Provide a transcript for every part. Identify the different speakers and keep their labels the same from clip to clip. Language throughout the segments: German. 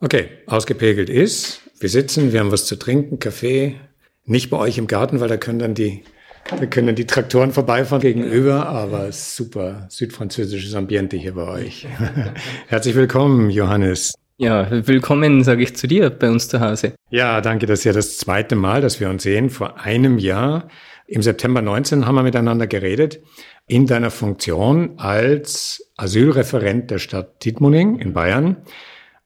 Speaker 1: Okay, ausgepegelt ist. Wir sitzen, wir haben was zu trinken, Kaffee. Nicht bei euch im Garten, weil da können dann die, da können dann die Traktoren vorbeifahren gegenüber, aber super südfranzösisches Ambiente hier bei euch. Herzlich willkommen, Johannes.
Speaker 2: Ja, willkommen, sage ich zu dir bei uns zu Hause.
Speaker 1: Ja, danke. Das ist ja das zweite Mal, dass wir uns sehen. Vor einem Jahr, im September 19, haben wir miteinander geredet in deiner Funktion als Asylreferent der Stadt Dietmuning in Bayern.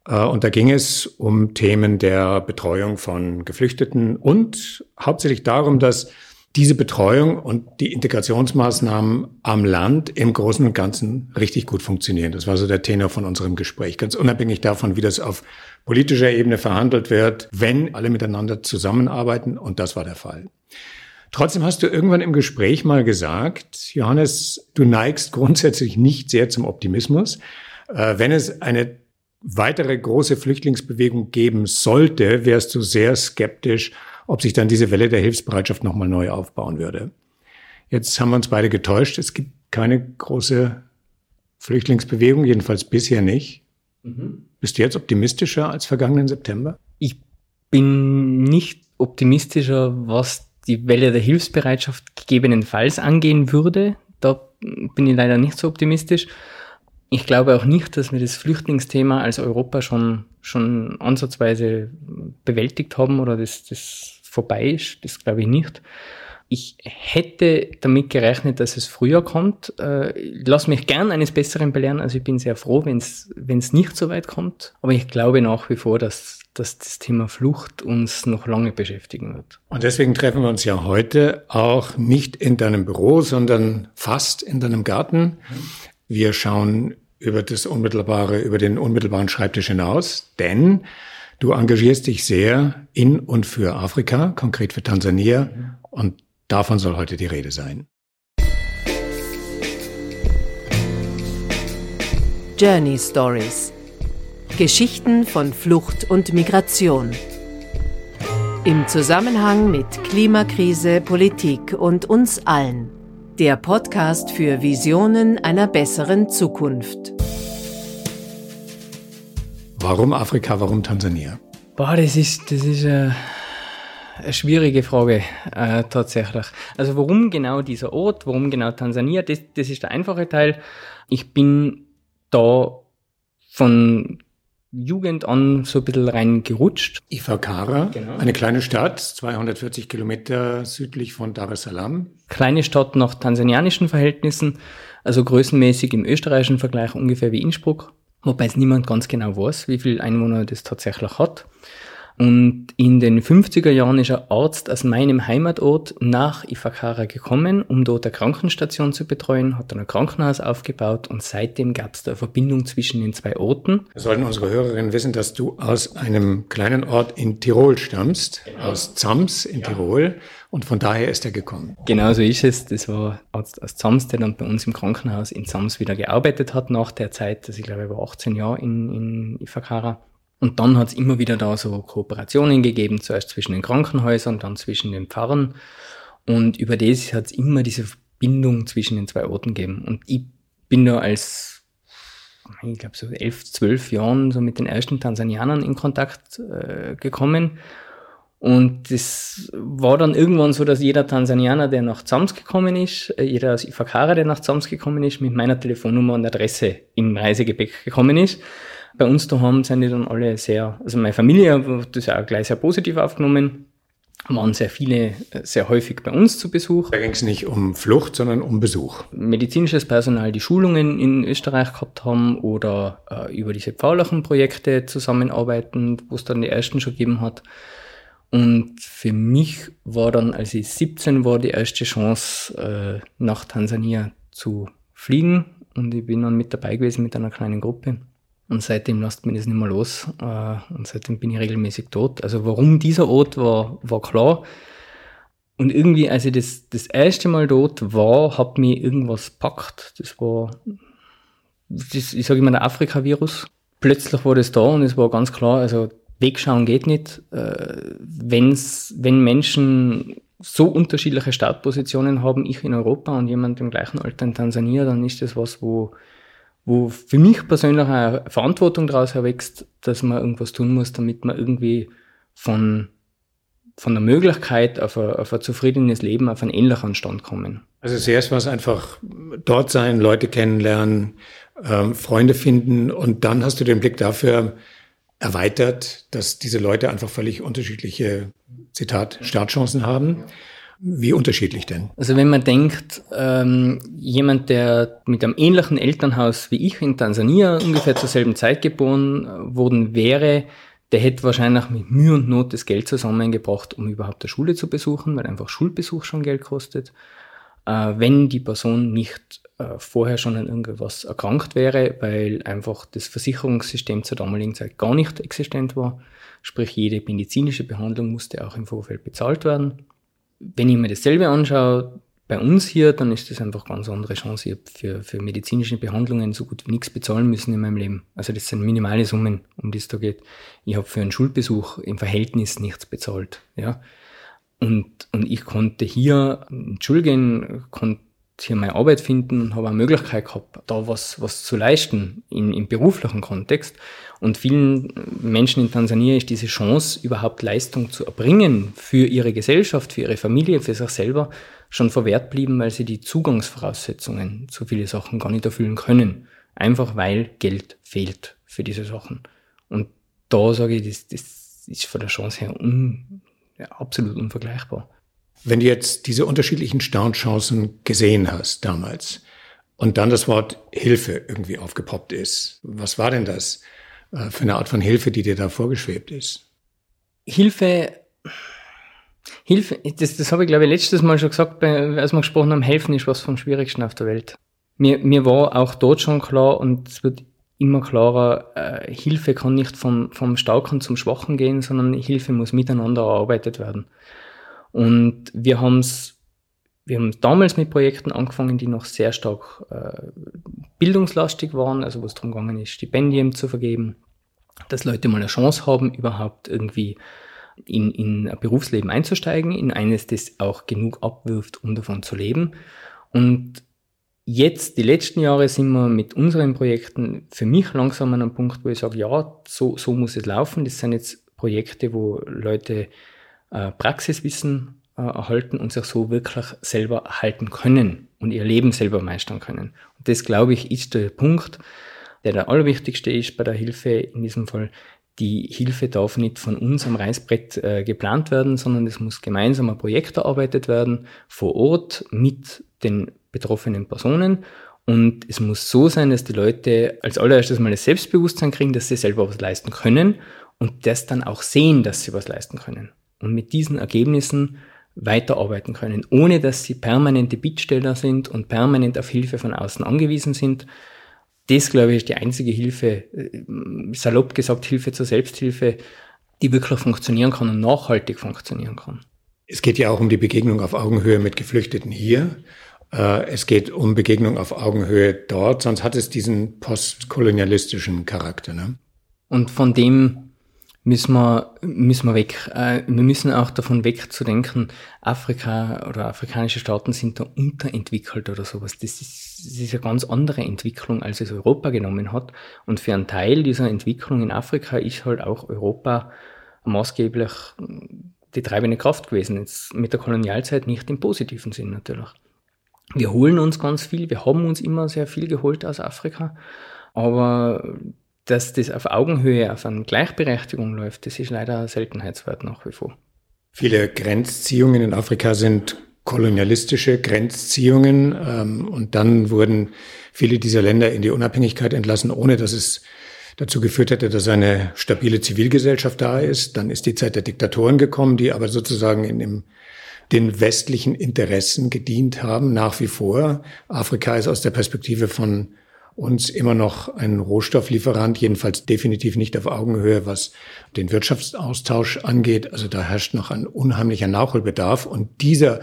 Speaker 1: Äh, und da ging es um Themen der Betreuung von Geflüchteten und hauptsächlich darum, dass diese Betreuung und die Integrationsmaßnahmen am Land im Großen und Ganzen richtig gut funktionieren. Das war so der Tenor von unserem Gespräch. Ganz unabhängig davon, wie das auf politischer Ebene verhandelt wird, wenn alle miteinander zusammenarbeiten. Und das war der Fall. Trotzdem hast du irgendwann im Gespräch mal gesagt, Johannes, du neigst grundsätzlich nicht sehr zum Optimismus. Äh, wenn es eine weitere große Flüchtlingsbewegung geben sollte, wärst du sehr skeptisch, ob sich dann diese Welle der Hilfsbereitschaft nochmal neu aufbauen würde. Jetzt haben wir uns beide getäuscht. Es gibt keine große Flüchtlingsbewegung, jedenfalls bisher nicht. Mhm. Bist du jetzt optimistischer als vergangenen September?
Speaker 2: Ich bin nicht optimistischer, was die Welle der Hilfsbereitschaft gegebenenfalls angehen würde. Da bin ich leider nicht so optimistisch. Ich glaube auch nicht, dass wir das Flüchtlingsthema als Europa schon, schon ansatzweise bewältigt haben oder dass das vorbei ist. Das glaube ich nicht. Ich hätte damit gerechnet, dass es früher kommt. Äh, lass mich gern eines Besseren belehren. Also ich bin sehr froh, wenn es nicht so weit kommt. Aber ich glaube nach wie vor, dass, dass das Thema Flucht uns noch lange beschäftigen wird.
Speaker 1: Und deswegen treffen wir uns ja heute auch nicht in deinem Büro, sondern fast in deinem Garten. Wir schauen über das unmittelbare, über den unmittelbaren Schreibtisch hinaus, denn du engagierst dich sehr in und für Afrika, konkret für Tansania, und davon soll heute die Rede sein.
Speaker 3: Journey Stories Geschichten von Flucht und Migration. Im Zusammenhang mit Klimakrise, Politik und uns allen. Der Podcast für Visionen einer besseren Zukunft.
Speaker 1: Warum Afrika, warum Tansania?
Speaker 2: Boah, das ist, das ist eine, eine schwierige Frage, äh, tatsächlich. Also warum genau dieser Ort, warum genau Tansania, das, das ist der einfache Teil. Ich bin da von Jugend an so ein bisschen reingerutscht.
Speaker 1: Ifakara, genau. eine kleine Stadt, 240 Kilometer südlich von Dar es Salaam.
Speaker 2: Kleine Stadt nach tansanianischen Verhältnissen, also größenmäßig im österreichischen Vergleich ungefähr wie Innsbruck, wobei es niemand ganz genau weiß, wie viele Einwohner das tatsächlich hat. Und in den 50er Jahren ist ein Arzt aus meinem Heimatort nach Ifakara gekommen, um dort eine Krankenstation zu betreuen, hat dann ein Krankenhaus aufgebaut und seitdem gab es da eine Verbindung zwischen den zwei Orten.
Speaker 1: Sollten unsere Hörerinnen wissen, dass du aus einem kleinen Ort in Tirol stammst, genau. aus Zams in ja. Tirol. Und von daher ist er gekommen.
Speaker 2: Genau so ist es. Das war Arzt aus Zams, der dann bei uns im Krankenhaus in Zams wieder gearbeitet hat nach der Zeit. Also ich glaube, er war 18 Jahre in, in Ifakara. Und dann hat es immer wieder da so Kooperationen gegeben, zuerst zwischen den Krankenhäusern, dann zwischen den Pfarren. Und über das hat es immer diese Verbindung zwischen den zwei Orten gegeben. Und ich bin da als, ich glaube, so elf, zwölf Jahren so mit den ersten Tansanianern in Kontakt äh, gekommen. Und das war dann irgendwann so, dass jeder Tansanianer, der nach Zams gekommen ist, äh, jeder aus Ifakara, der nach Zams gekommen ist, mit meiner Telefonnummer und Adresse im Reisegepäck gekommen ist. Bei uns daheim sind die dann alle sehr, also meine Familie hat das auch gleich sehr positiv aufgenommen, waren sehr viele, sehr häufig bei uns zu Besuch.
Speaker 1: Da ging es nicht um Flucht, sondern um Besuch.
Speaker 2: Medizinisches Personal, die Schulungen in Österreich gehabt haben oder äh, über diese pfaulichen Projekte zusammenarbeiten, wo es dann die ersten schon gegeben hat. Und für mich war dann, als ich 17 war, die erste Chance, äh, nach Tansania zu fliegen. Und ich bin dann mit dabei gewesen mit einer kleinen Gruppe. Und seitdem lasst mich das nicht mehr los. Äh, und seitdem bin ich regelmäßig dort. Also warum dieser Ort war, war klar. Und irgendwie, als ich das, das erste Mal dort war, hat mich irgendwas packt. Das war, das, ich sage immer, der Afrika-Virus. Plötzlich war das da und es war ganz klar, also wegschauen geht nicht. Äh, wenn's, wenn Menschen so unterschiedliche Startpositionen haben, ich in Europa und jemand im gleichen Alter in Tansania, dann ist das was, wo, wo für mich persönlich eine Verantwortung daraus erwächst, dass man irgendwas tun muss, damit man irgendwie von, von der Möglichkeit auf ein, auf ein zufriedenes Leben auf einen ähnlichen Stand kommen.
Speaker 1: Also zuerst war es einfach dort sein, Leute kennenlernen, ähm, Freunde finden und dann hast du den Blick dafür erweitert, dass diese Leute einfach völlig unterschiedliche, Zitat, Startchancen haben. Wie unterschiedlich denn?
Speaker 2: Also wenn man denkt, ähm, jemand, der mit einem ähnlichen Elternhaus wie ich in Tansania ungefähr zur selben Zeit geboren äh, worden wäre, der hätte wahrscheinlich mit Mühe und Not das Geld zusammengebracht, um überhaupt eine Schule zu besuchen, weil einfach Schulbesuch schon Geld kostet. Äh, wenn die Person nicht äh, vorher schon an irgendwas erkrankt wäre, weil einfach das Versicherungssystem zur damaligen Zeit gar nicht existent war. Sprich, jede medizinische Behandlung musste auch im Vorfeld bezahlt werden wenn ich mir dasselbe anschaue, bei uns hier, dann ist das einfach ganz andere Chance. Ich habe für, für medizinische Behandlungen so gut wie nichts bezahlen müssen in meinem Leben. Also das sind minimale Summen, um die es da geht. Ich habe für einen Schulbesuch im Verhältnis nichts bezahlt. Ja. Und, und ich konnte hier entschuldigen, konnte hier meine Arbeit finden und habe eine Möglichkeit gehabt, da was, was zu leisten in, im beruflichen Kontext. Und vielen Menschen in Tansania ist diese Chance, überhaupt Leistung zu erbringen für ihre Gesellschaft, für ihre Familie, für sich selber, schon verwehrt blieben, weil sie die Zugangsvoraussetzungen zu viele Sachen gar nicht erfüllen können. Einfach weil Geld fehlt für diese Sachen. Und da sage ich, das, das ist von der Chance her un, ja, absolut unvergleichbar.
Speaker 1: Wenn du jetzt diese unterschiedlichen Startchancen gesehen hast damals und dann das Wort Hilfe irgendwie aufgepoppt ist, was war denn das äh, für eine Art von Hilfe, die dir da vorgeschwebt ist?
Speaker 2: Hilfe, Hilfe, das, das habe ich glaube ich letztes Mal schon gesagt, als wir gesprochen haben, helfen ist was vom Schwierigsten auf der Welt. Mir, mir war auch dort schon klar und es wird immer klarer, äh, Hilfe kann nicht vom, vom Starken zum Schwachen gehen, sondern Hilfe muss miteinander erarbeitet werden. Und wir haben es wir haben damals mit Projekten angefangen, die noch sehr stark äh, bildungslastig waren, also wo es darum gegangen ist, Stipendien zu vergeben, dass Leute mal eine Chance haben, überhaupt irgendwie in, in ein Berufsleben einzusteigen, in eines, das auch genug abwirft, um davon zu leben. Und jetzt, die letzten Jahre, sind wir mit unseren Projekten für mich langsam an einem Punkt, wo ich sage, ja, so, so muss es laufen. Das sind jetzt Projekte, wo Leute Praxiswissen äh, erhalten und sich so wirklich selber erhalten können und ihr Leben selber meistern können. Und das, glaube ich, ist der Punkt, der der allerwichtigste ist bei der Hilfe in diesem Fall. Die Hilfe darf nicht von uns am Reißbrett äh, geplant werden, sondern es muss gemeinsam ein Projekt erarbeitet werden, vor Ort mit den betroffenen Personen. Und es muss so sein, dass die Leute als allererstes mal das Selbstbewusstsein kriegen, dass sie selber was leisten können und das dann auch sehen, dass sie was leisten können und mit diesen Ergebnissen weiterarbeiten können, ohne dass sie permanente Bittsteller sind und permanent auf Hilfe von außen angewiesen sind. Das, glaube ich, ist die einzige Hilfe, äh, salopp gesagt, Hilfe zur Selbsthilfe, die wirklich funktionieren kann und nachhaltig funktionieren kann.
Speaker 1: Es geht ja auch um die Begegnung auf Augenhöhe mit Geflüchteten hier. Äh, es geht um Begegnung auf Augenhöhe dort, sonst hat es diesen postkolonialistischen Charakter. Ne?
Speaker 2: Und von dem müssen wir, müssen wir weg. Äh, wir müssen auch davon weg zu denken, Afrika oder afrikanische Staaten sind da unterentwickelt oder sowas. Das ist, das ist eine ganz andere Entwicklung, als es Europa genommen hat. Und für einen Teil dieser Entwicklung in Afrika ist halt auch Europa maßgeblich die treibende Kraft gewesen. Jetzt mit der Kolonialzeit nicht im positiven Sinn natürlich. Wir holen uns ganz viel, wir haben uns immer sehr viel geholt aus Afrika, aber dass das auf Augenhöhe, auf eine Gleichberechtigung läuft, das ist leider ein Seltenheitswert nach wie vor.
Speaker 1: Viele Grenzziehungen in Afrika sind kolonialistische Grenzziehungen ähm, und dann wurden viele dieser Länder in die Unabhängigkeit entlassen, ohne dass es dazu geführt hätte, dass eine stabile Zivilgesellschaft da ist. Dann ist die Zeit der Diktatoren gekommen, die aber sozusagen in dem, den westlichen Interessen gedient haben, nach wie vor. Afrika ist aus der Perspektive von uns immer noch ein Rohstofflieferant, jedenfalls definitiv nicht auf Augenhöhe, was den Wirtschaftsaustausch angeht. Also da herrscht noch ein unheimlicher Nachholbedarf. Und dieser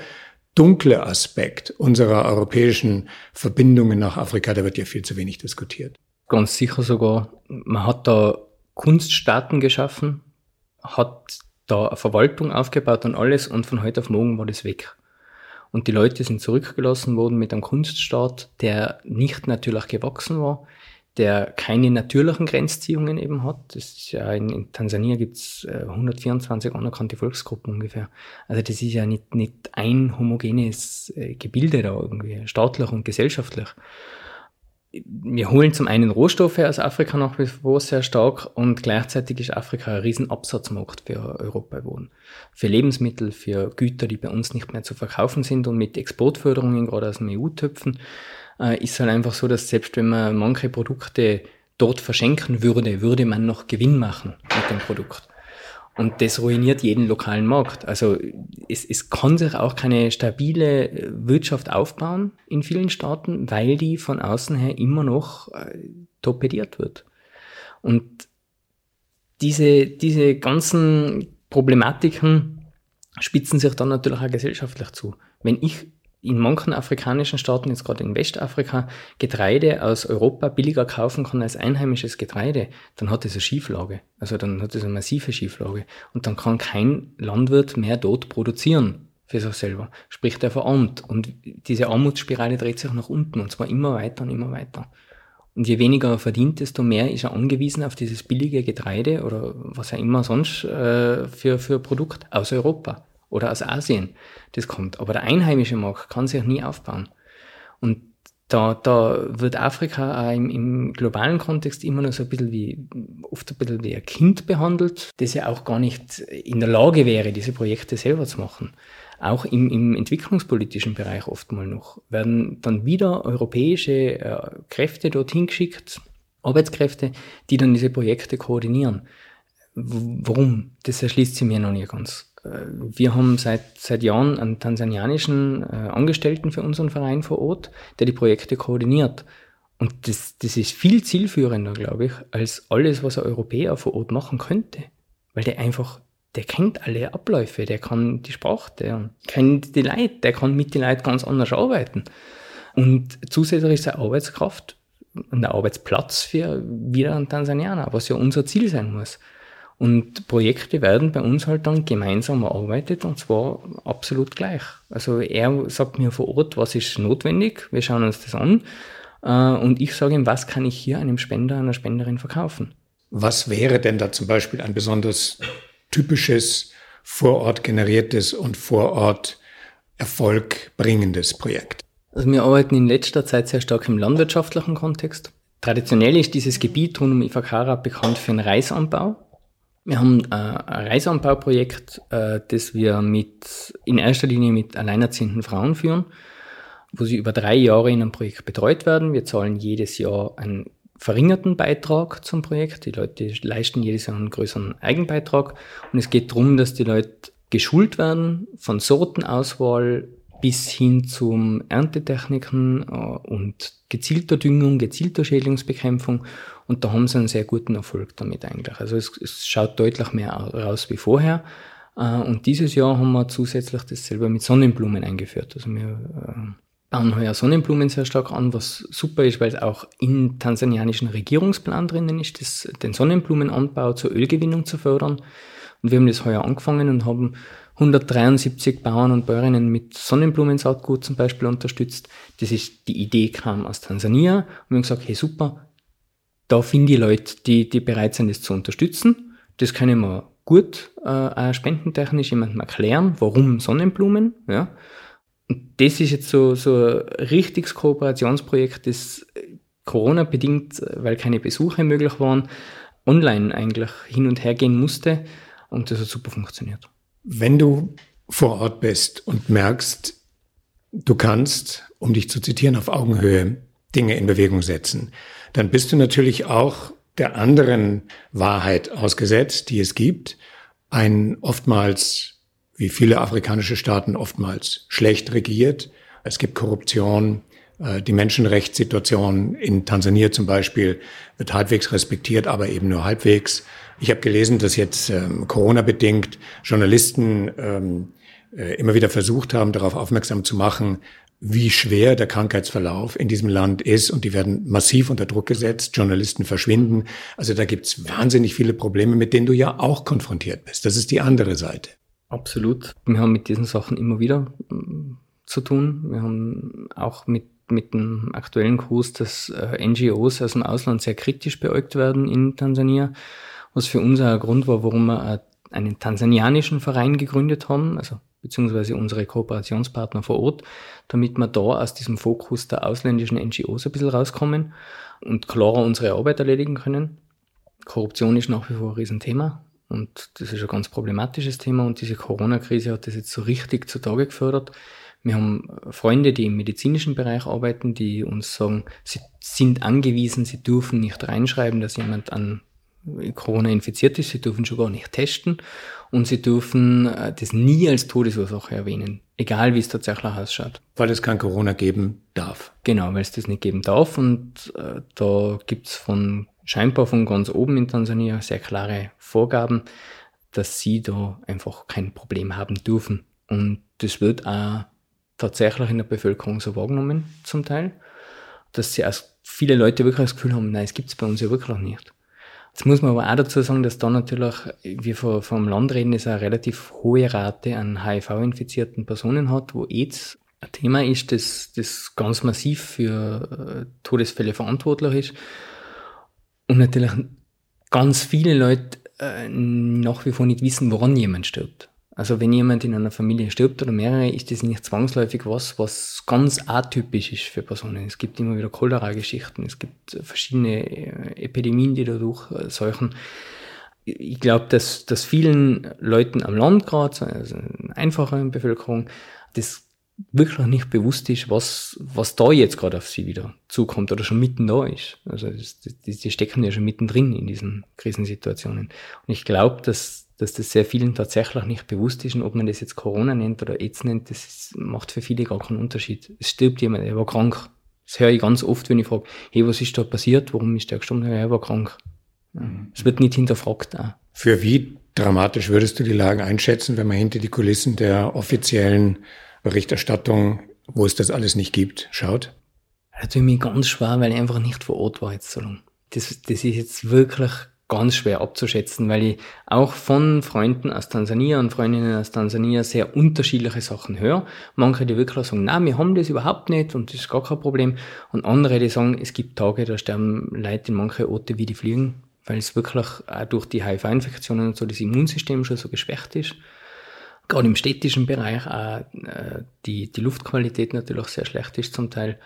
Speaker 1: dunkle Aspekt unserer europäischen Verbindungen nach Afrika, der wird ja viel zu wenig diskutiert.
Speaker 2: Ganz sicher sogar. Man hat da Kunststaaten geschaffen, hat da eine Verwaltung aufgebaut und alles und von heute auf morgen war das weg. Und die Leute sind zurückgelassen worden mit einem Kunststaat, der nicht natürlich gewachsen war. der keine natürlichen Grenzziehungen eben hat. Das ist ja in, in Tansania gibt's äh, 124 anerkannte Volksgruppen ungefähr. Also das ist ja nicht, nicht ein homogenes äh, Gebilde da irgendwie, staatlich und gesellschaftlich. Wir holen zum einen Rohstoffe aus Afrika nach wie vor sehr stark und gleichzeitig ist Afrika ein Riesenabsatzmarkt für Europa geworden. Für Lebensmittel, für Güter, die bei uns nicht mehr zu verkaufen sind und mit Exportförderungen gerade aus dem EU-Töpfen äh, ist halt einfach so, dass selbst wenn man manche Produkte dort verschenken würde, würde man noch Gewinn machen mit dem Produkt. Und das ruiniert jeden lokalen Markt. Also es, es kann sich auch keine stabile Wirtschaft aufbauen in vielen Staaten, weil die von außen her immer noch äh, torpediert wird. Und diese, diese ganzen Problematiken spitzen sich dann natürlich auch gesellschaftlich zu. Wenn ich in manchen afrikanischen Staaten, jetzt gerade in Westafrika, Getreide aus Europa billiger kaufen kann als einheimisches Getreide, dann hat es eine Schieflage. Also dann hat es eine massive Schieflage. Und dann kann kein Landwirt mehr dort produzieren für sich selber. Sprich, der verarmt. Und diese Armutsspirale dreht sich nach unten und zwar immer weiter und immer weiter. Und je weniger er verdient, desto mehr ist er angewiesen auf dieses billige Getreide oder was er immer sonst äh, für, für Produkt aus Europa oder aus Asien das kommt. Aber der einheimische Markt kann sich nie aufbauen. Und da, da wird Afrika auch im, im globalen Kontext immer noch so ein bisschen wie, oft ein bisschen wie ein Kind behandelt, das ja auch gar nicht in der Lage wäre, diese Projekte selber zu machen. Auch im, im entwicklungspolitischen Bereich oft mal noch werden dann wieder europäische äh, Kräfte dorthin geschickt, Arbeitskräfte, die dann diese Projekte koordinieren. W warum? Das erschließt sich mir noch nicht ganz. Äh, wir haben seit, seit Jahren einen tansanianischen äh, Angestellten für unseren Verein vor Ort, der die Projekte koordiniert. Und das, das ist viel zielführender, glaube ich, als alles, was ein Europäer vor Ort machen könnte. Weil der einfach, der kennt alle Abläufe, der kann die Sprache, der kennt die Leute, der kann mit den Leuten ganz anders arbeiten. Und zusätzlich ist er Arbeitskraft und der Arbeitsplatz für wieder einen Tansanianer, was ja unser Ziel sein muss. Und Projekte werden bei uns halt dann gemeinsam erarbeitet und zwar absolut gleich. Also er sagt mir vor Ort, was ist notwendig, wir schauen uns das an äh, und ich sage ihm, was kann ich hier einem Spender, einer Spenderin verkaufen.
Speaker 1: Was wäre denn da zum Beispiel ein besonders typisches vor Ort generiertes und vor Ort Erfolg bringendes Projekt?
Speaker 2: Also wir arbeiten in letzter Zeit sehr stark im landwirtschaftlichen Kontext. Traditionell ist dieses Gebiet rund um Ifakara bekannt für den Reisanbau. Wir haben äh, ein Reisanbauprojekt, äh, das wir mit, in erster Linie mit alleinerziehenden Frauen führen, wo sie über drei Jahre in einem Projekt betreut werden. Wir zahlen jedes Jahr einen verringerten Beitrag zum Projekt. Die Leute leisten jedes Jahr einen größeren Eigenbeitrag. Und es geht darum, dass die Leute geschult werden von Sortenauswahl bis hin zum Erntetechniken äh, und gezielter Düngung, gezielter Schädlingsbekämpfung und da haben sie einen sehr guten Erfolg damit eigentlich. Also es, es schaut deutlich mehr raus wie vorher. Äh, und dieses Jahr haben wir zusätzlich das selber mit Sonnenblumen eingeführt. Also wir äh, bauen heuer Sonnenblumen sehr stark an, was super ist, weil es auch im tansanianischen Regierungsplan drinnen ist, das, den Sonnenblumenanbau zur Ölgewinnung zu fördern. Und wir haben das heuer angefangen und haben 173 Bauern und Bäuerinnen mit Sonnenblumensaatgut zum Beispiel unterstützt. Das ist, die Idee kam aus Tansania und wir haben gesagt, hey super, da finde ich Leute, die, die bereit sind, das zu unterstützen. Das können wir gut äh, spendentechnisch jemandem erklären, warum Sonnenblumen. Ja. Und das ist jetzt so, so ein richtiges Kooperationsprojekt, das Corona-bedingt, weil keine Besuche möglich waren, online eigentlich hin und her gehen musste. Und das hat super funktioniert.
Speaker 1: Wenn du vor Ort bist und merkst, du kannst, um dich zu zitieren, auf Augenhöhe Dinge in Bewegung setzen, dann bist du natürlich auch der anderen Wahrheit ausgesetzt, die es gibt. Ein oftmals, wie viele afrikanische Staaten, oftmals schlecht regiert. Es gibt Korruption. Äh, die Menschenrechtssituation in Tansania zum Beispiel wird halbwegs respektiert, aber eben nur halbwegs. Ich habe gelesen, dass jetzt ähm, Corona-bedingt Journalisten ähm, äh, immer wieder versucht haben, darauf aufmerksam zu machen, wie schwer der Krankheitsverlauf in diesem Land ist und die werden massiv unter Druck gesetzt, Journalisten verschwinden. Also da gibt's wahnsinnig viele Probleme, mit denen du ja auch konfrontiert bist. Das ist die andere Seite.
Speaker 2: Absolut. Wir haben mit diesen Sachen immer wieder mm, zu tun. Wir haben auch mit mit dem aktuellen Kurs, dass äh, NGOs aus dem Ausland sehr kritisch beäugt werden in Tansania, was für uns auch ein Grund war, warum wir einen tansanianischen Verein gegründet haben, also beziehungsweise unsere Kooperationspartner vor Ort, damit wir da aus diesem Fokus der ausländischen NGOs ein bisschen rauskommen und klarer unsere Arbeit erledigen können. Korruption ist nach wie vor ein Riesenthema und das ist ein ganz problematisches Thema und diese Corona-Krise hat das jetzt so richtig zutage gefördert. Wir haben Freunde, die im medizinischen Bereich arbeiten, die uns sagen, sie sind angewiesen, sie dürfen nicht reinschreiben, dass jemand an Corona infiziert ist, sie dürfen schon gar nicht testen und sie dürfen äh, das nie als Todesursache erwähnen, egal wie es tatsächlich ausschaut.
Speaker 1: Weil es kein Corona geben darf.
Speaker 2: Genau, weil es das nicht geben darf und äh, da gibt's von scheinbar von ganz oben in Tansania sehr klare Vorgaben, dass sie da einfach kein Problem haben dürfen. Und das wird auch tatsächlich in der Bevölkerung so wahrgenommen zum Teil, dass sie als viele Leute wirklich das Gefühl haben, nein, es gibt's bei uns ja wirklich nicht. Jetzt muss man aber auch dazu sagen, dass da natürlich, wie wir vom Land reden, es eine relativ hohe Rate an HIV-infizierten Personen hat, wo AIDS ein Thema ist, das, das ganz massiv für äh, Todesfälle verantwortlich ist. Und natürlich ganz viele Leute äh, nach wie vor nicht wissen, woran jemand stirbt. Also wenn jemand in einer Familie stirbt oder mehrere, ist das nicht zwangsläufig was, was ganz atypisch ist für Personen. Es gibt immer wieder Cholera-Geschichten, es gibt verschiedene äh, Epidemien, die dadurch seuchen. Ich glaube, dass, dass vielen Leuten am Land gerade, also einfacher Bevölkerung, das wirklich nicht bewusst ist, was, was da jetzt gerade auf sie wieder zukommt oder schon mitten da ist. Also die stecken ja schon mittendrin in diesen Krisensituationen. Und ich glaube, dass dass das sehr vielen tatsächlich nicht bewusst ist und ob man das jetzt Corona nennt oder AIDS nennt, das ist, macht für viele gar keinen Unterschied. Es stirbt jemand, er war krank. Das höre ich ganz oft, wenn ich frage, hey, was ist da passiert? Warum ist der gestorben? Er war krank. Es wird nicht hinterfragt. Auch.
Speaker 1: Für wie dramatisch würdest du die Lage einschätzen, wenn man hinter die Kulissen der offiziellen Berichterstattung, wo es das alles nicht gibt, schaut?
Speaker 2: Das tut mir ganz schwer, weil ich einfach nicht vor Ort war jetzt so lange. Das, das ist jetzt wirklich ganz schwer abzuschätzen, weil ich auch von Freunden aus Tansania und Freundinnen aus Tansania sehr unterschiedliche Sachen höre. Manche, die wirklich sagen, na, wir haben das überhaupt nicht und das ist gar kein Problem. Und andere, die sagen, es gibt Tage, da sterben Leute in manche Orte wie die fliegen, weil es wirklich auch durch die HIV-Infektionen und so das Immunsystem schon so geschwächt ist. Gerade im städtischen Bereich auch äh, die, die Luftqualität natürlich sehr schlecht ist zum Teil.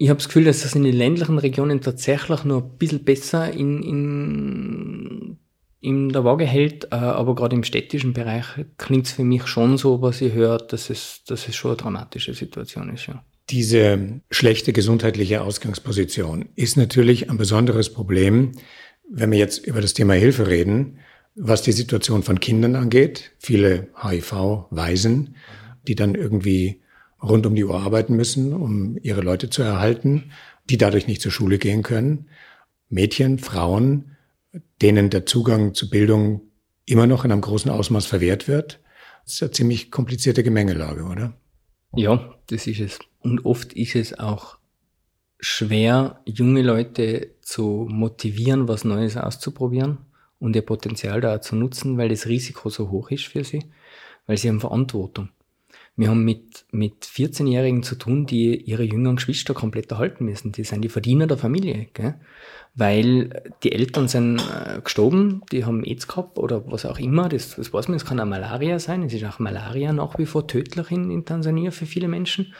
Speaker 2: Ich habe das Gefühl, dass das in den ländlichen Regionen tatsächlich noch ein bisschen besser in, in, in der Waage hält, äh, aber gerade im städtischen Bereich klingt es für mich schon so, was ich höre, dass es, dass es schon eine dramatische Situation ist. Ja.
Speaker 1: Diese schlechte gesundheitliche Ausgangsposition ist natürlich ein besonderes Problem, wenn wir jetzt über das Thema Hilfe reden, was die Situation von Kindern angeht. Viele HIV-Waisen, die dann irgendwie rund um die Uhr arbeiten müssen, um ihre Leute zu erhalten, die dadurch nicht zur Schule gehen können. Mädchen, Frauen, denen der Zugang zu Bildung immer noch in einem großen Ausmaß verwehrt wird. Das ist eine ziemlich komplizierte Gemengelage, oder?
Speaker 2: Ja, das ist es. Und oft ist es auch schwer, junge Leute zu motivieren, was Neues auszuprobieren und ihr Potenzial da zu nutzen, weil das Risiko so hoch ist für sie, weil sie haben Verantwortung. Wir haben mit, mit 14-Jährigen zu tun, die ihre jüngeren Geschwister komplett erhalten müssen. Die sind die Verdiener der Familie, gell? weil die Eltern sind äh, gestorben, die haben AIDS gehabt oder was auch immer. Das, das weiß man, es kann auch Malaria sein. Es ist auch Malaria nach wie vor tödlich in, in Tansania für viele Menschen,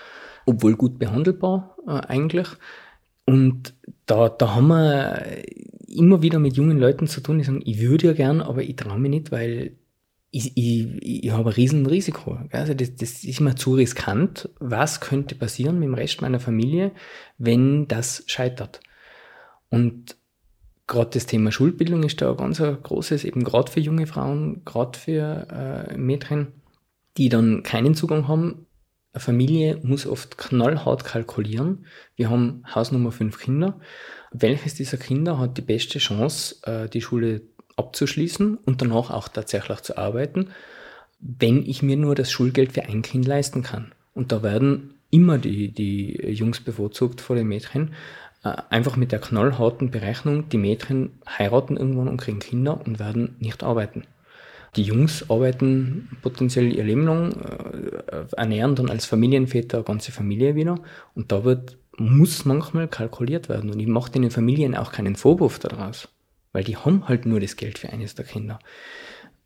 Speaker 2: obwohl gut behandelbar äh, eigentlich. Und da, da haben wir immer wieder mit jungen Leuten zu tun, die sagen, ich würde ja gern, aber ich traue mich nicht, weil ich, ich, ich habe ein Riesenrisiko. Also das, das ist mir zu riskant. Was könnte passieren mit dem Rest meiner Familie, wenn das scheitert? Und gerade das Thema Schulbildung ist da ein ganz großes, eben gerade für junge Frauen, gerade für äh, Mädchen, die dann keinen Zugang haben. Eine Familie muss oft knallhart kalkulieren. Wir haben Hausnummer fünf Kinder. Welches dieser Kinder hat die beste Chance, äh, die Schule abzuschließen und danach auch tatsächlich zu arbeiten, wenn ich mir nur das Schulgeld für ein Kind leisten kann. Und da werden immer die, die Jungs bevorzugt vor den Mädchen, äh, einfach mit der knallharten Berechnung, die Mädchen heiraten irgendwann und kriegen Kinder und werden nicht arbeiten. Die Jungs arbeiten potenziell ihr Leben lang, äh, ernähren dann als Familienväter eine ganze Familie wieder und da wird muss manchmal kalkuliert werden. Und ich mache den Familien auch keinen Vorwurf daraus, weil die haben halt nur das Geld für eines der Kinder.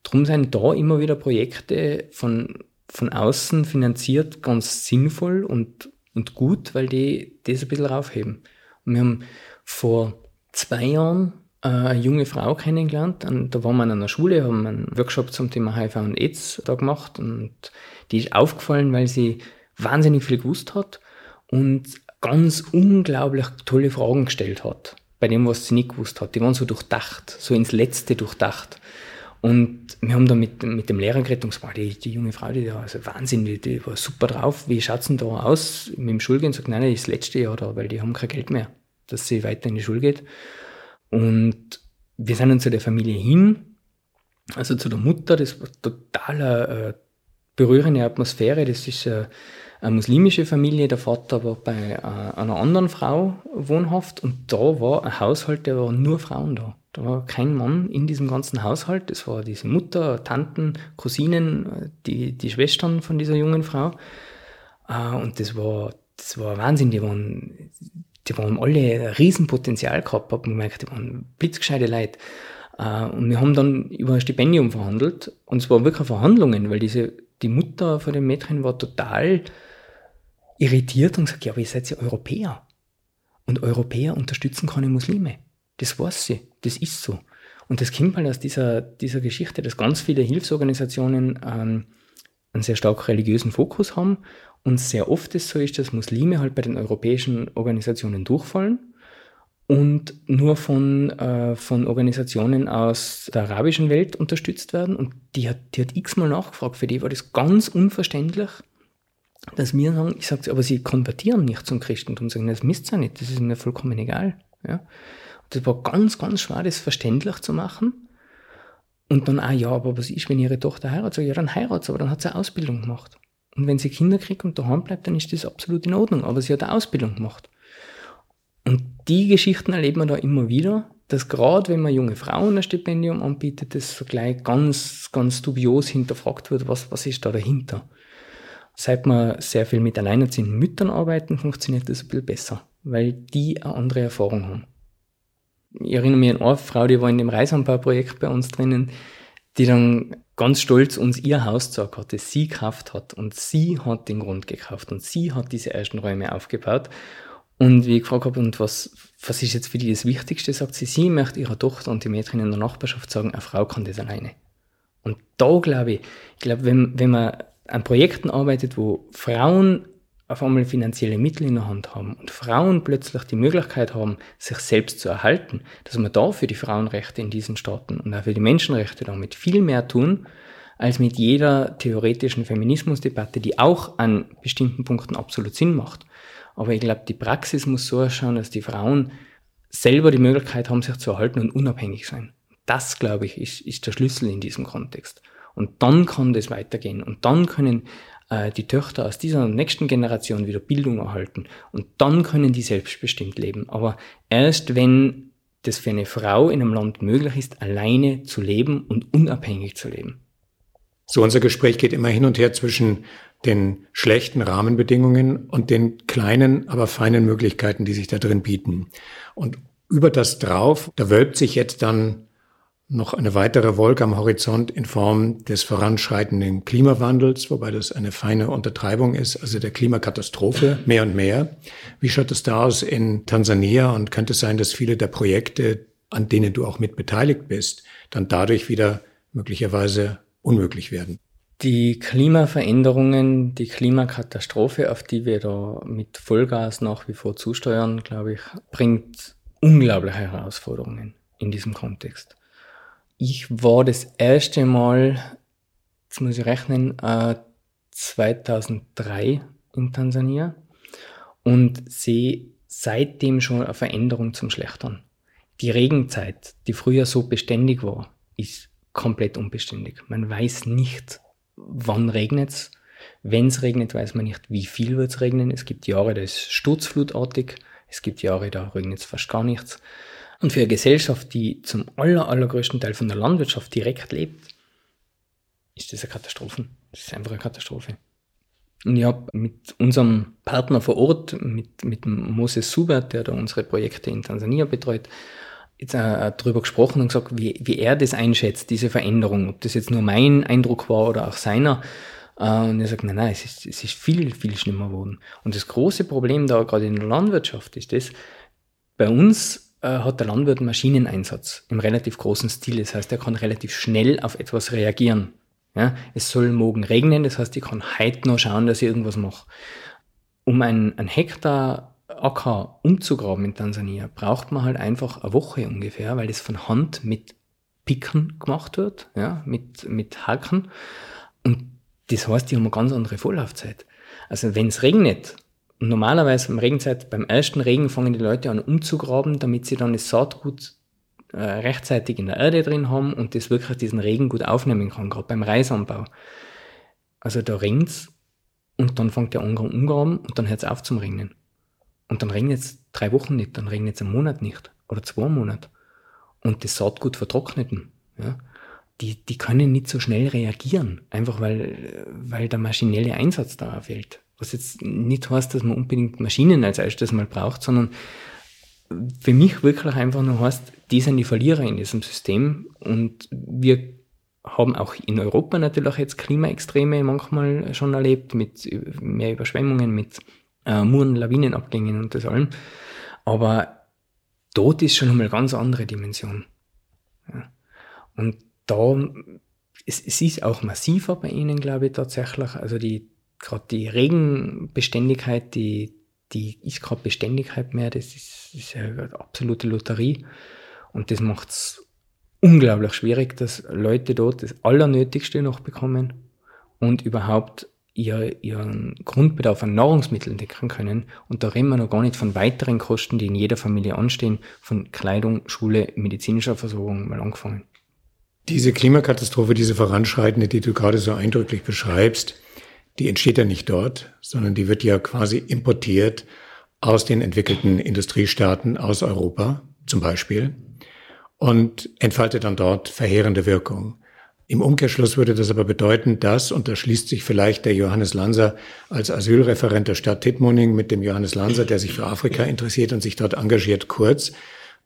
Speaker 2: Drum sind da immer wieder Projekte von, von außen finanziert ganz sinnvoll und, und gut, weil die das ein bisschen raufheben. Und wir haben vor zwei Jahren äh, eine junge Frau kennengelernt. Und da waren wir an einer Schule, haben einen Workshop zum Thema HIV und AIDS da gemacht. Und die ist aufgefallen, weil sie wahnsinnig viel gewusst hat und ganz unglaublich tolle Fragen gestellt hat. Bei dem, was sie nicht gewusst hat. Die waren so durchdacht, so ins Letzte durchdacht. Und wir haben da mit, mit dem Lehrer geredet und gesagt, die, die junge Frau, die da, also Wahnsinn, die, die war super drauf. Wie schaut's denn da aus mit dem Schulgehen? Sagt, nein, ist das letzte Jahr da, weil die haben kein Geld mehr, dass sie weiter in die Schule geht. Und wir sind dann zu der Familie hin, also zu der Mutter, das war total eine äh, berührende Atmosphäre. Das ist eine, eine muslimische Familie, der Vater war bei äh, einer anderen Frau wohnhaft und da war ein Haushalt, der war nur Frauen da. Da war kein Mann in diesem ganzen Haushalt. Das war diese Mutter, Tanten, Cousinen, die, die Schwestern von dieser jungen Frau. Äh, und das war, das war Wahnsinn. Die waren die waren alle ein Riesenpotenzial gehabt, hab gemerkt, die waren blitzgescheite Leute. Äh, und wir haben dann über ein Stipendium verhandelt. Und es waren wirklich Verhandlungen, weil diese, die Mutter von dem Mädchen war total irritiert und gesagt, ja, aber ihr seid ja Europäer. Und Europäer unterstützen keine Muslime. Das weiß sie. Das ist so. Und das kommt halt aus dieser, dieser Geschichte, dass ganz viele Hilfsorganisationen ähm, einen sehr stark religiösen Fokus haben und sehr oft ist so ist, dass Muslime halt bei den europäischen Organisationen durchfallen und nur von, äh, von Organisationen aus der arabischen Welt unterstützt werden. Und die hat, die hat x-mal nachgefragt. Für die war das ganz unverständlich, dass wir sagen, ich sage, aber sie konvertieren nicht zum Christentum. Sagen, das misst ja nicht, das ist mir vollkommen egal. Ja? Das war ganz, ganz schwer, das verständlich zu machen. Und dann, ah ja, aber was ist, wenn ihre Tochter heiratet? Sag, ja, dann heiratet sie, aber dann hat sie eine Ausbildung gemacht. Und wenn sie Kinder kriegt und daheim bleibt, dann ist das absolut in Ordnung. Aber sie hat eine Ausbildung gemacht. Und die Geschichten erleben wir da immer wieder, dass gerade wenn man junge Frauen ein Stipendium anbietet, das so gleich ganz, ganz dubios hinterfragt wird, was, was ist da dahinter. Seit wir sehr viel mit alleinerziehenden Müttern arbeiten, funktioniert das ein bisschen besser, weil die eine andere Erfahrung haben. Ich erinnere mich an eine Frau, die war in dem Reisanbauprojekt bei uns drinnen, die dann ganz stolz uns ihr Haus gesagt hat, das sie gekauft hat. Und sie hat den Grund gekauft und sie hat diese ersten Räume aufgebaut. Und wie ich gefragt habe, und was, was ist jetzt für die das Wichtigste, sagt sie, sie möchte ihrer Tochter und die Mädchen in der Nachbarschaft sagen, eine Frau kann das alleine. Und da glaube ich, ich glaube, wenn, wenn man an Projekten arbeitet, wo Frauen auf einmal finanzielle Mittel in der Hand haben und Frauen plötzlich die Möglichkeit haben, sich selbst zu erhalten, dass wir da für die Frauenrechte in diesen Staaten und auch für die Menschenrechte damit viel mehr tun, als mit jeder theoretischen Feminismusdebatte, die auch an bestimmten Punkten absolut Sinn macht. Aber ich glaube, die Praxis muss so ausschauen, dass die Frauen selber die Möglichkeit haben, sich zu erhalten und unabhängig sein. Das, glaube ich, ist, ist der Schlüssel in diesem Kontext. Und dann kann das weitergehen. Und dann können äh, die Töchter aus dieser nächsten Generation wieder Bildung erhalten. Und dann können die selbstbestimmt leben. Aber erst wenn das für eine Frau in einem Land möglich ist, alleine zu leben und unabhängig zu leben.
Speaker 1: So, unser Gespräch geht immer hin und her zwischen den schlechten Rahmenbedingungen und den kleinen, aber feinen Möglichkeiten, die sich da drin bieten. Und über das drauf, da wölbt sich jetzt dann noch eine weitere Wolke am Horizont in Form des voranschreitenden Klimawandels, wobei das eine feine Untertreibung ist, also der Klimakatastrophe mehr und mehr. Wie schaut es da aus in Tansania und könnte es sein, dass viele der Projekte, an denen du auch mit beteiligt bist, dann dadurch wieder möglicherweise unmöglich werden?
Speaker 2: Die Klimaveränderungen, die Klimakatastrophe, auf die wir da mit Vollgas nach wie vor zusteuern, glaube ich, bringt unglaubliche Herausforderungen in diesem Kontext. Ich war das erste Mal, jetzt muss ich rechnen, 2003 äh, in Tansania und sehe seitdem schon eine Veränderung zum Schlechtern. Die Regenzeit, die früher so beständig war, ist komplett unbeständig. Man weiß nicht, wann regnet es. Wenn es regnet, weiß man nicht, wie viel wird es regnen. Es gibt Jahre, da ist sturzflutartig. Es gibt Jahre, da regnet es fast gar nichts. Und für eine Gesellschaft, die zum aller, allergrößten Teil von der Landwirtschaft direkt lebt, ist das eine Katastrophe. Das ist einfach eine Katastrophe. Und ich habe mit unserem Partner vor Ort, mit, mit Moses Subert, der da unsere Projekte in Tansania betreut, jetzt äh, darüber gesprochen und gesagt, wie, wie er das einschätzt, diese Veränderung, ob das jetzt nur mein Eindruck war oder auch seiner. Äh, und er sagt, nein, nein, es ist, es ist viel, viel schlimmer geworden. Und das große Problem da gerade in der Landwirtschaft ist das, bei uns hat der Landwirt Maschineneinsatz im relativ großen Stil. Das heißt, er kann relativ schnell auf etwas reagieren. Ja, es soll morgen regnen, das heißt, ich kann heute noch schauen, dass ich irgendwas mache. Um einen, einen Hektar Acker umzugraben in Tansania, braucht man halt einfach eine Woche ungefähr, weil das von Hand mit Picken gemacht wird, ja, mit, mit Haken. Und das heißt, die haben eine ganz andere Vorlaufzeit. Also wenn es regnet, normalerweise im Regenzeit, beim ersten Regen fangen die Leute an umzugraben, damit sie dann das Saatgut äh, rechtzeitig in der Erde drin haben und das wirklich diesen Regen gut aufnehmen kann, gerade beim Reisanbau. Also da regnet und dann fängt der Umgraben umgraben und dann hört es auf zum Regnen. Und dann regnet es drei Wochen nicht, dann regnet es einen Monat nicht oder zwei Monate. Und das Saatgut vertrockneten, ja, die, die können nicht so schnell reagieren, einfach weil, weil der maschinelle Einsatz da fehlt. Was jetzt nicht heißt, dass man unbedingt Maschinen als erstes mal braucht, sondern für mich wirklich einfach nur heißt, die sind die Verlierer in diesem System und wir haben auch in Europa natürlich jetzt Klimaextreme manchmal schon erlebt, mit mehr Überschwemmungen, mit äh, Muren, Lawinenabgängen und das allem. Aber dort ist schon einmal eine ganz andere Dimension. Ja. Und da, es, es ist auch massiver bei ihnen, glaube ich, tatsächlich. Also die, gerade die Regenbeständigkeit, die, die ist gerade Beständigkeit mehr, das ist, ist eine absolute Lotterie. Und das macht es unglaublich schwierig, dass Leute dort das Allernötigste noch bekommen und überhaupt ihr, ihren Grundbedarf an Nahrungsmitteln decken können. Und da reden wir noch gar nicht von weiteren Kosten, die in jeder Familie anstehen, von Kleidung, Schule, medizinischer Versorgung mal angefangen.
Speaker 1: Diese Klimakatastrophe, diese voranschreitende, die du gerade so eindrücklich beschreibst, die entsteht ja nicht dort, sondern die wird ja quasi importiert aus den entwickelten Industriestaaten, aus Europa zum Beispiel, und entfaltet dann dort verheerende Wirkung. Im Umkehrschluss würde das aber bedeuten, dass, und da schließt sich vielleicht der Johannes Lanser als Asylreferent der Stadt Tittmoning mit dem Johannes Lanser, der sich für Afrika interessiert und sich dort engagiert, kurz,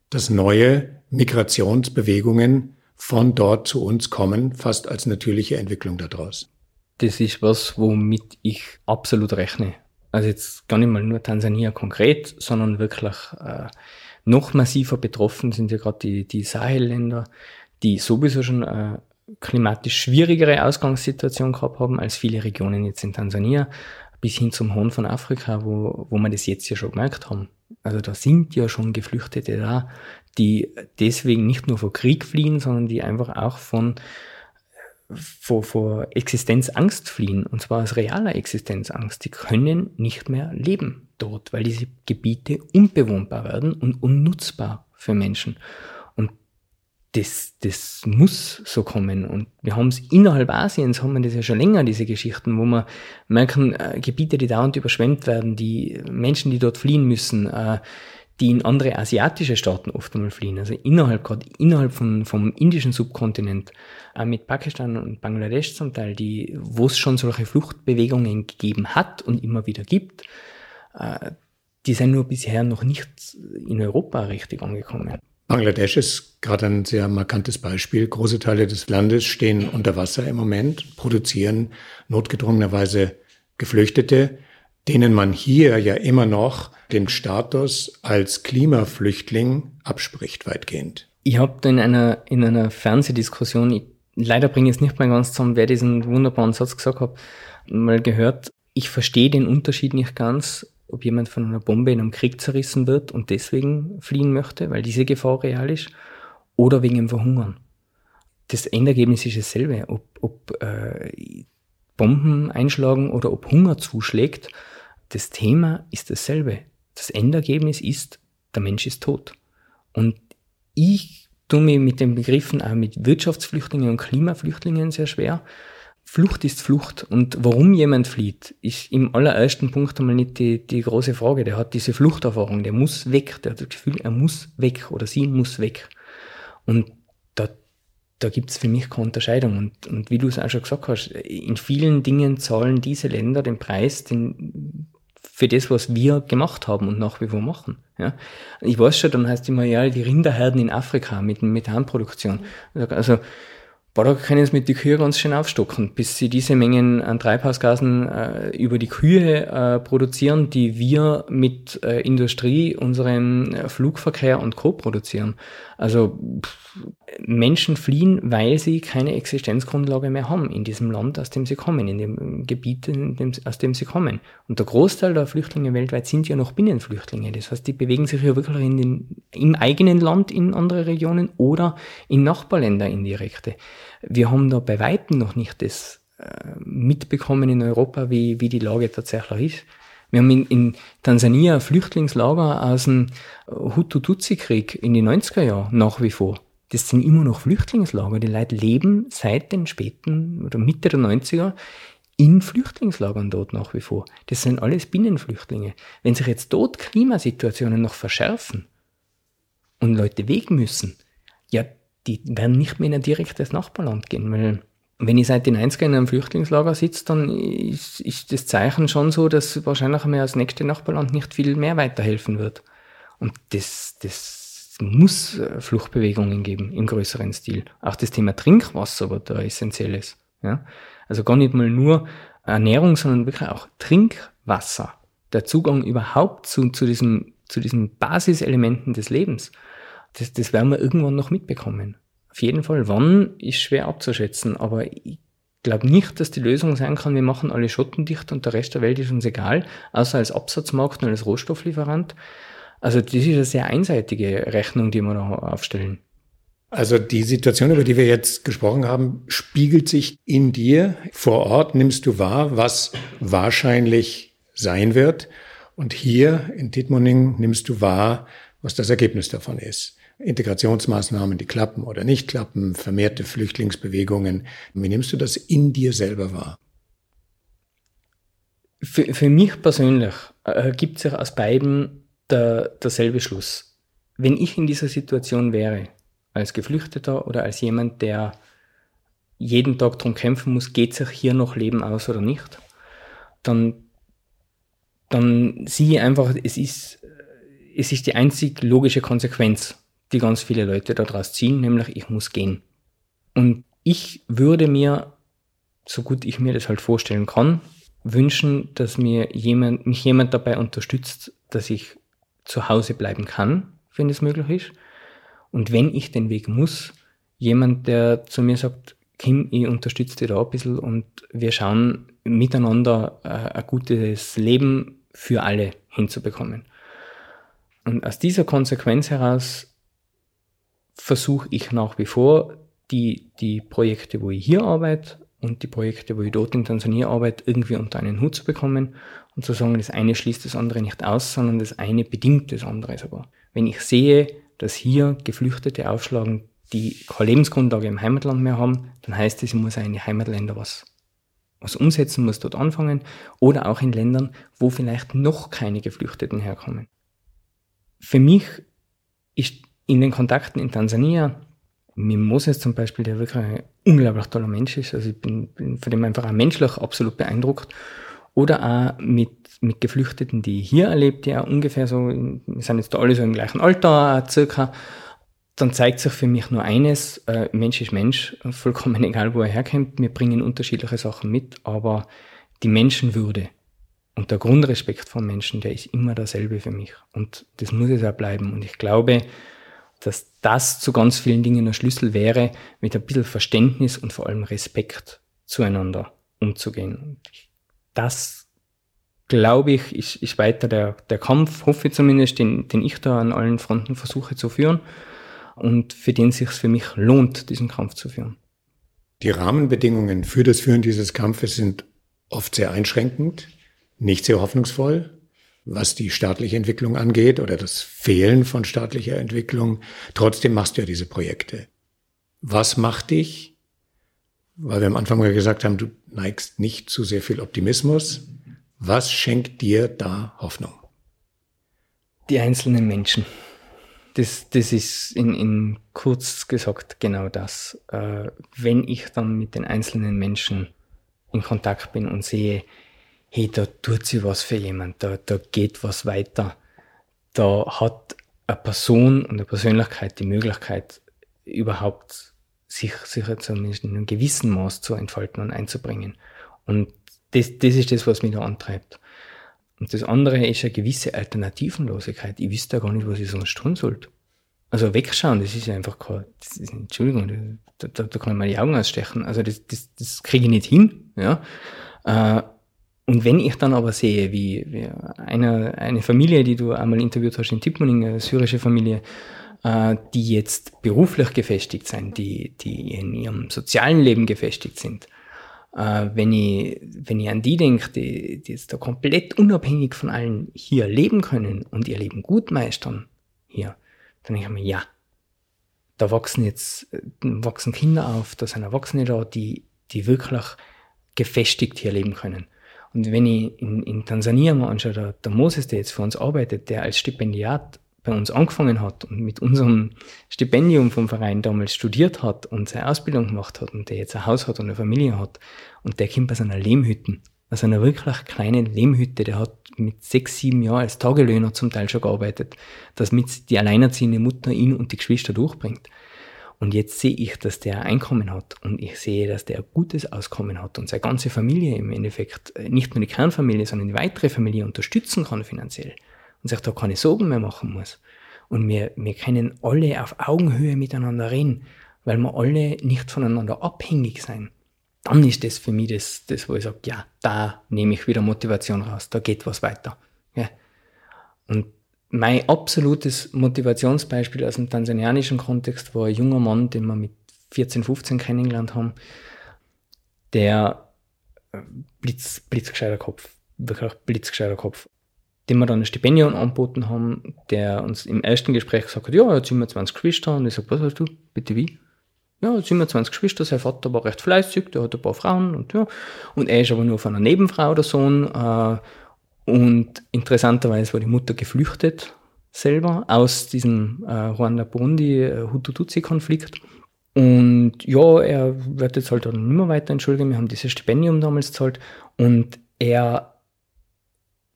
Speaker 1: dass neue Migrationsbewegungen von dort zu uns kommen, fast als natürliche Entwicklung daraus.
Speaker 2: Das ist was, womit ich absolut rechne. Also jetzt gar nicht mal nur Tansania konkret, sondern wirklich äh, noch massiver betroffen sind ja gerade die, die Sahelländer, die sowieso schon äh, klimatisch schwierigere Ausgangssituation gehabt haben als viele Regionen jetzt in Tansania, bis hin zum Horn von Afrika, wo, wo wir das jetzt ja schon gemerkt haben. Also da sind ja schon Geflüchtete da, die deswegen nicht nur vor Krieg fliehen, sondern die einfach auch von vor, vor Existenzangst fliehen, und zwar aus realer Existenzangst. Die können nicht mehr leben dort, weil diese Gebiete unbewohnbar werden und unnutzbar für Menschen das, das muss so kommen. Und wir haben es innerhalb Asiens, haben wir das ja schon länger, diese Geschichten, wo wir merken, äh, Gebiete, die dauernd überschwemmt werden, die Menschen, die dort fliehen müssen, äh, die in andere asiatische Staaten oft einmal fliehen, also innerhalb, gerade innerhalb von, vom indischen Subkontinent, äh, mit Pakistan und Bangladesch zum Teil, die, wo es schon solche Fluchtbewegungen gegeben hat und immer wieder gibt, äh, die sind nur bisher noch nicht in Europa richtig angekommen.
Speaker 1: Bangladesch ist gerade ein sehr markantes Beispiel. Große Teile des Landes stehen unter Wasser im Moment, produzieren notgedrungenerweise Geflüchtete, denen man hier ja immer noch den Status als Klimaflüchtling abspricht, weitgehend.
Speaker 2: Ich habe in einer, in einer Fernsehdiskussion, ich, leider bringe ich es nicht mehr ganz zusammen, wer diesen wunderbaren Satz gesagt hat, mal gehört, ich verstehe den Unterschied nicht ganz ob jemand von einer Bombe in einem Krieg zerrissen wird und deswegen fliehen möchte, weil diese Gefahr real ist, oder wegen dem Verhungern. Das Endergebnis ist dasselbe, ob, ob äh, Bomben einschlagen oder ob Hunger zuschlägt. Das Thema ist dasselbe. Das Endergebnis ist, der Mensch ist tot. Und ich tue mir mit den Begriffen auch mit Wirtschaftsflüchtlingen und Klimaflüchtlingen sehr schwer, Flucht ist Flucht. Und warum jemand flieht, ist im allerersten Punkt einmal nicht die, die große Frage. Der hat diese Fluchterfahrung, der muss weg. Der hat das Gefühl, er muss weg oder sie muss weg. Und da da gibt's für mich keine Unterscheidung. Und, und wie du es auch schon gesagt hast, in vielen Dingen zahlen diese Länder den Preis den, für das, was wir gemacht haben und nach wie vor machen. Ja. Ich weiß schon, dann heißt immer, ja, die Rinderherden in Afrika mit Methanproduktion. Also da können sie mit die Kühe ganz schön aufstocken, bis sie diese Mengen an Treibhausgasen äh, über die Kühe äh, produzieren, die wir mit äh, Industrie, unserem äh, Flugverkehr und Co. produzieren. Also pff, Menschen fliehen, weil sie keine Existenzgrundlage mehr haben in diesem Land, aus dem sie kommen, in dem Gebiet, in dem, aus dem sie kommen. Und der Großteil der Flüchtlinge weltweit sind ja noch Binnenflüchtlinge. Das heißt, die bewegen sich ja wirklich in den, im eigenen Land in andere Regionen oder in Nachbarländer indirekte. Wir haben da bei Weitem noch nicht das äh, mitbekommen in Europa, wie, wie die Lage tatsächlich ist. Wir haben in, in Tansania Flüchtlingslager aus dem Hutu-Tutsi-Krieg in den 90er Jahren nach wie vor. Das sind immer noch Flüchtlingslager. Die Leute leben seit den späten oder Mitte der 90er in Flüchtlingslagern dort nach wie vor. Das sind alles Binnenflüchtlinge. Wenn sich jetzt dort Klimasituationen noch verschärfen und Leute weg müssen, ja, die werden nicht mehr in ein direktes Nachbarland gehen, weil wenn ich seit den 90er in einem Flüchtlingslager sitze, dann ist, ist das Zeichen schon so, dass wahrscheinlich mir das nächste Nachbarland nicht viel mehr weiterhelfen wird. Und das, das muss äh, Fluchtbewegungen geben im größeren Stil. Auch das Thema Trinkwasser wird da essentiell ist. Ja? Also gar nicht mal nur Ernährung, sondern wirklich auch Trinkwasser. Der Zugang überhaupt zu, zu, diesem, zu diesen Basiselementen des Lebens das, das werden wir irgendwann noch mitbekommen. Auf jeden Fall, wann ist schwer abzuschätzen, aber ich glaube nicht, dass die Lösung sein kann, wir machen alle schottendicht und der Rest der Welt ist uns egal, außer als Absatzmarkt und als Rohstofflieferant. Also das ist eine sehr einseitige Rechnung, die wir da aufstellen.
Speaker 1: Also die Situation, über die wir jetzt gesprochen haben, spiegelt sich in dir. Vor Ort nimmst du wahr, was wahrscheinlich sein wird. Und hier in Tittmoning nimmst du wahr, was das Ergebnis davon ist. Integrationsmaßnahmen, die klappen oder nicht klappen, vermehrte Flüchtlingsbewegungen. Wie nimmst du das in dir selber wahr?
Speaker 2: Für, für mich persönlich ergibt sich aus beiden der, derselbe Schluss. Wenn ich in dieser Situation wäre, als Geflüchteter oder als jemand, der jeden Tag darum kämpfen muss, geht sich hier noch Leben aus oder nicht, dann, dann siehe einfach, es ist, es ist die einzig logische Konsequenz die ganz viele Leute daraus ziehen, nämlich ich muss gehen. Und ich würde mir, so gut ich mir das halt vorstellen kann, wünschen, dass mir jemand, mich jemand dabei unterstützt, dass ich zu Hause bleiben kann, wenn es möglich ist. Und wenn ich den Weg muss, jemand, der zu mir sagt, Kim, ich unterstütze dich da ein bisschen und wir schauen miteinander äh, ein gutes Leben für alle hinzubekommen. Und aus dieser Konsequenz heraus versuche ich nach wie vor, die, die Projekte, wo ich hier arbeite und die Projekte, wo ich dort in Tansania arbeite, irgendwie unter einen Hut zu bekommen und zu sagen, das eine schließt das andere nicht aus, sondern das eine bedingt das andere sogar. Wenn ich sehe, dass hier Geflüchtete aufschlagen, die keine Lebensgrundlage im Heimatland mehr haben, dann heißt es, ich muss in die Heimatländer was, was umsetzen, muss dort anfangen oder auch in Ländern, wo vielleicht noch keine Geflüchteten herkommen. Für mich ist in den Kontakten in Tansania, mit Moses zum Beispiel, der wirklich ein unglaublich toller Mensch ist, also ich bin, bin von dem einfach auch menschlich absolut beeindruckt, oder auch mit, mit Geflüchteten, die hier erlebt, die auch ungefähr so, sind jetzt da alle so im gleichen Alter circa, dann zeigt sich für mich nur eines, äh, Mensch ist Mensch, vollkommen egal, wo er herkommt, wir bringen unterschiedliche Sachen mit, aber die Menschenwürde und der Grundrespekt von Menschen, der ist immer derselbe für mich. Und das muss es auch bleiben. Und ich glaube, dass das zu ganz vielen Dingen der Schlüssel wäre, mit ein bisschen Verständnis und vor allem Respekt zueinander umzugehen. Und das, glaube ich, ist, ist weiter der, der Kampf, hoffe ich zumindest, den, den ich da an allen Fronten versuche zu führen und für den sich für mich lohnt, diesen Kampf zu führen.
Speaker 1: Die Rahmenbedingungen für das Führen dieses Kampfes sind oft sehr einschränkend, nicht sehr hoffnungsvoll was die staatliche Entwicklung angeht oder das Fehlen von staatlicher Entwicklung. Trotzdem machst du ja diese Projekte. Was macht dich? Weil wir am Anfang mal gesagt haben, du neigst nicht zu sehr viel Optimismus. Was schenkt dir da Hoffnung?
Speaker 2: Die einzelnen Menschen. das, das ist in, in kurz gesagt genau das. Äh, wenn ich dann mit den einzelnen Menschen in Kontakt bin und sehe, hey, da tut sich was für jemand, da, da geht was weiter, da hat eine Person und eine Persönlichkeit die Möglichkeit, überhaupt sich, sich zumindest in einem gewissen Maß zu entfalten und einzubringen. Und das, das ist das, was mich da antreibt. Und das andere ist eine gewisse Alternativenlosigkeit. Ich wüsste ja gar nicht, was ich sonst tun sollte. Also wegschauen, das ist ja einfach kein, das ist, Entschuldigung, da, da, da kann ich die Augen ausstechen. Also das, das, das kriege ich nicht hin, ja. Äh, und wenn ich dann aber sehe, wie, wie eine, eine Familie, die du einmal interviewt hast in Tippmoning, eine syrische Familie, äh, die jetzt beruflich gefestigt sind, die, die in ihrem sozialen Leben gefestigt sind, äh, wenn, ich, wenn ich an die denke, die, die jetzt da komplett unabhängig von allen hier leben können und ihr Leben gut meistern hier, dann denke ich mir, ja, da wachsen jetzt wachsen Kinder auf, da sind Erwachsene da, die, die wirklich gefestigt hier leben können. Und wenn ich in, in Tansania mal anschaue, der, der Moses, der jetzt für uns arbeitet, der als Stipendiat bei uns angefangen hat und mit unserem Stipendium vom Verein damals studiert hat und seine Ausbildung gemacht hat und der jetzt ein Haus hat und eine Familie hat und der kommt aus einer Lehmhütte, aus einer wirklich kleinen Lehmhütte, der hat mit sechs, sieben Jahren als Tagelöhner zum Teil schon gearbeitet, damit die alleinerziehende Mutter ihn und die Geschwister durchbringt. Und jetzt sehe ich, dass der Einkommen hat und ich sehe, dass der gutes Auskommen hat und seine ganze Familie im Endeffekt, äh, nicht nur die Kernfamilie, sondern die weitere Familie unterstützen kann finanziell und sich da keine Sorgen mehr machen muss. Und wir, wir können alle auf Augenhöhe miteinander reden, weil wir alle nicht voneinander abhängig sein. Dann ist das für mich das, das wo ich sage, ja, da nehme ich wieder Motivation raus, da geht was weiter. Ja. Und mein absolutes Motivationsbeispiel aus dem tansanianischen Kontext war ein junger Mann, den wir mit 14, 15 kennengelernt haben, der äh, blitz, blitzgescheiter Kopf, wirklich blitzgescheiter Kopf, dem wir dann ein Stipendium angeboten haben, der uns im ersten Gespräch gesagt hat, ja, jetzt sind wir 20 Geschwister. Und ich sage, was hast du? Bitte wie? Ja, jetzt sind wir 20 Geschwister, sein Vater war recht fleißig, der hat ein paar Frauen und ja. Und er ist aber nur von einer Nebenfrau oder Sohn. Äh, und interessanterweise war die Mutter geflüchtet selber aus diesem äh, Ruanda-Burundi-Hutu-Tutsi-Konflikt. Und ja, er wird jetzt halt dann nicht mehr weiter entschuldigen. Wir haben dieses Stipendium damals gezahlt. Und er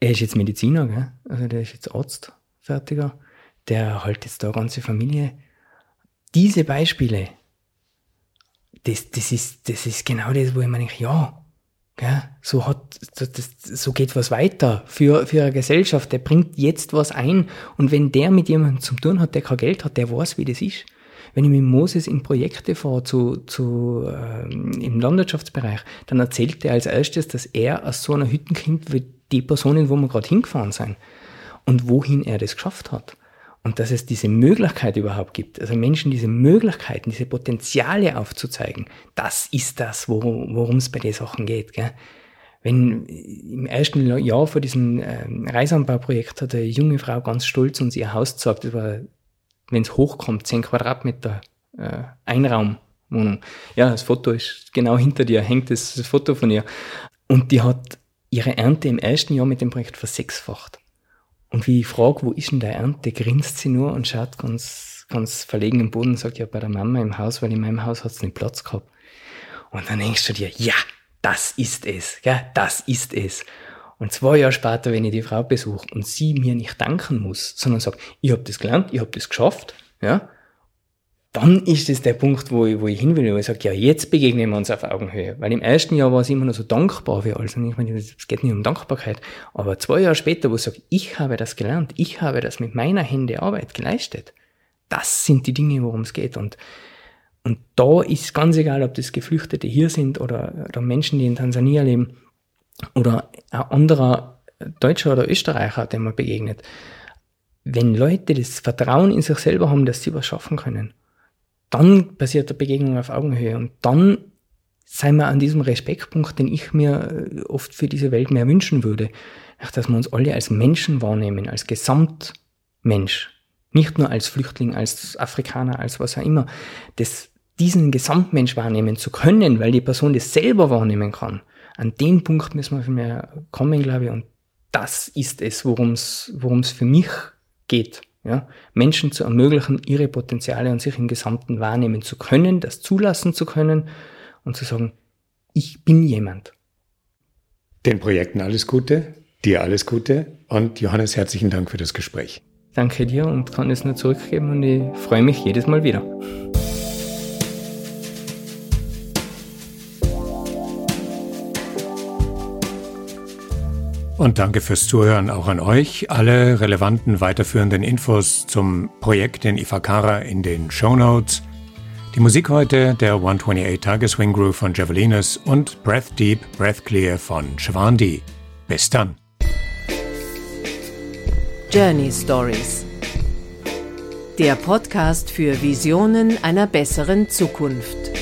Speaker 2: er ist jetzt Mediziner, gell? also der ist jetzt Arzt, fertiger. Der halt jetzt da ganze Familie. Diese Beispiele, das, das, ist, das ist genau das, wo ich mir denke, ja, gell? So, hat, das, so geht was weiter für, für eine Gesellschaft. Der bringt jetzt was ein. Und wenn der mit jemandem zu tun hat, der kein Geld hat, der weiß, wie das ist. Wenn ich mit Moses in Projekte fahre zu, zu, ähm, im Landwirtschaftsbereich, dann erzählt er als erstes, dass er aus so einer Hütte kommt, wie die Personen, wo wir gerade hingefahren sind und wohin er das geschafft hat. Und dass es diese Möglichkeit überhaupt gibt, also Menschen diese Möglichkeiten, diese Potenziale aufzuzeigen, das ist das, worum es bei den Sachen geht. Gell? Wenn im ersten Jahr vor diesem äh, Reisanbauprojekt hat eine junge Frau ganz stolz uns ihr Haus gezeigt, wenn es hochkommt, 10 Quadratmeter äh, Einraumwohnung. Ja, das Foto ist genau hinter dir, hängt das Foto von ihr. Und die hat ihre Ernte im ersten Jahr mit dem Projekt versechsfacht. Und wie ich frage, wo ist denn der Ernte, grinst sie nur und schaut ganz, ganz verlegen im Boden und sagt, ja, bei der Mama im Haus, weil in meinem Haus hat es nicht Platz gehabt. Und dann denkst du dir, ja, das ist es, ja, das ist es. Und zwei Jahre später, wenn ich die Frau besuche und sie mir nicht danken muss, sondern sagt, ich habe das gelernt, ich habe das geschafft, ja, dann ist es der Punkt, wo ich, wo ich hin will, wo ich sage, ja, jetzt begegnen wir uns auf Augenhöhe. Weil im ersten Jahr war es immer noch so dankbar für alles. Und ich meine, es geht nicht um Dankbarkeit. Aber zwei Jahre später, wo ich sage, ich habe das gelernt, ich habe das mit meiner Hände Arbeit geleistet. Das sind die Dinge, worum es geht. Und, und da ist ganz egal, ob das Geflüchtete hier sind oder, oder Menschen, die in Tansania leben oder ein anderer Deutscher oder Österreicher, dem man begegnet. Wenn Leute das Vertrauen in sich selber haben, dass sie was schaffen können, dann passiert der Begegnung auf Augenhöhe und dann sei wir an diesem Respektpunkt, den ich mir äh, oft für diese Welt mehr wünschen würde, dass wir uns alle als Menschen wahrnehmen, als Gesamtmensch, nicht nur als Flüchtling, als Afrikaner, als was auch immer, das, diesen Gesamtmensch wahrnehmen zu können, weil die Person das selber wahrnehmen kann. An den Punkt müssen wir viel mehr kommen, glaube ich, und das ist es, worum es für mich geht Ja, Menschen zu ermöglichen, ihre Potenziale und sich im Gesamten wahrnehmen zu können, das zulassen zu können und zu sagen, ich bin jemand.
Speaker 1: Den Projekten alles Gute, dir alles Gute und Johannes, herzlichen Dank für das Gespräch.
Speaker 2: Danke dir und kann es nur zurückgeben und ich freue mich jedes Mal wieder.
Speaker 1: Und danke fürs Zuhören auch an euch. Alle relevanten weiterführenden Infos zum Projekt in Ifakara in den Show Notes. Die Musik heute der 128 Tageswing Groove von Javelinus und Breath Deep, Breath Clear von Shvandi. Bis dann.
Speaker 3: Journey Stories. Der Podcast für Visionen einer besseren Zukunft.